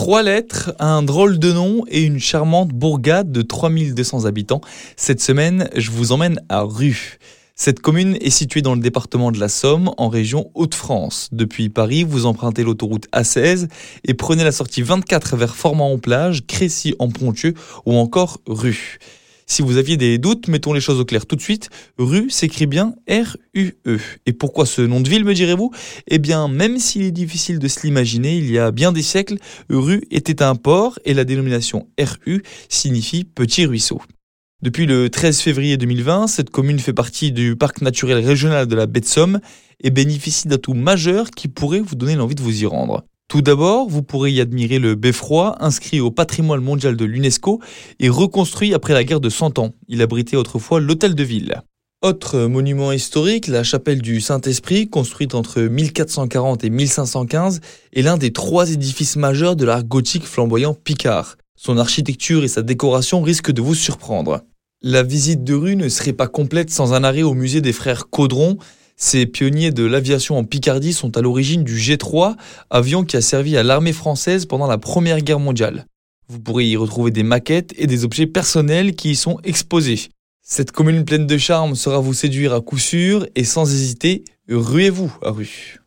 Trois lettres, un drôle de nom et une charmante bourgade de 3200 habitants. Cette semaine, je vous emmène à Rue. Cette commune est située dans le département de la Somme, en région Hauts-de-France. Depuis Paris, vous empruntez l'autoroute A16 et prenez la sortie 24 vers Formant-en-Plage, Crécy-en-Ponthieu ou encore Rue. Si vous aviez des doutes, mettons les choses au clair tout de suite. Rue s'écrit bien R-U-E. Et pourquoi ce nom de ville, me direz-vous? Eh bien, même s'il est difficile de se l'imaginer, il y a bien des siècles, Rue était un port et la dénomination RU signifie petit ruisseau. Depuis le 13 février 2020, cette commune fait partie du parc naturel régional de la baie de Somme et bénéficie d'atouts majeurs qui pourraient vous donner l'envie de vous y rendre. Tout d'abord, vous pourrez y admirer le beffroi, inscrit au patrimoine mondial de l'UNESCO et reconstruit après la guerre de 100 ans. Il abritait autrefois l'hôtel de ville. Autre monument historique, la chapelle du Saint-Esprit, construite entre 1440 et 1515, est l'un des trois édifices majeurs de l'art gothique flamboyant picard. Son architecture et sa décoration risquent de vous surprendre. La visite de rue ne serait pas complète sans un arrêt au musée des frères Caudron, ces pionniers de l'aviation en Picardie sont à l'origine du G3, avion qui a servi à l'armée française pendant la Première Guerre mondiale. Vous pourrez y retrouver des maquettes et des objets personnels qui y sont exposés. Cette commune pleine de charme sera vous séduire à coup sûr et sans hésiter, ruez-vous à rue.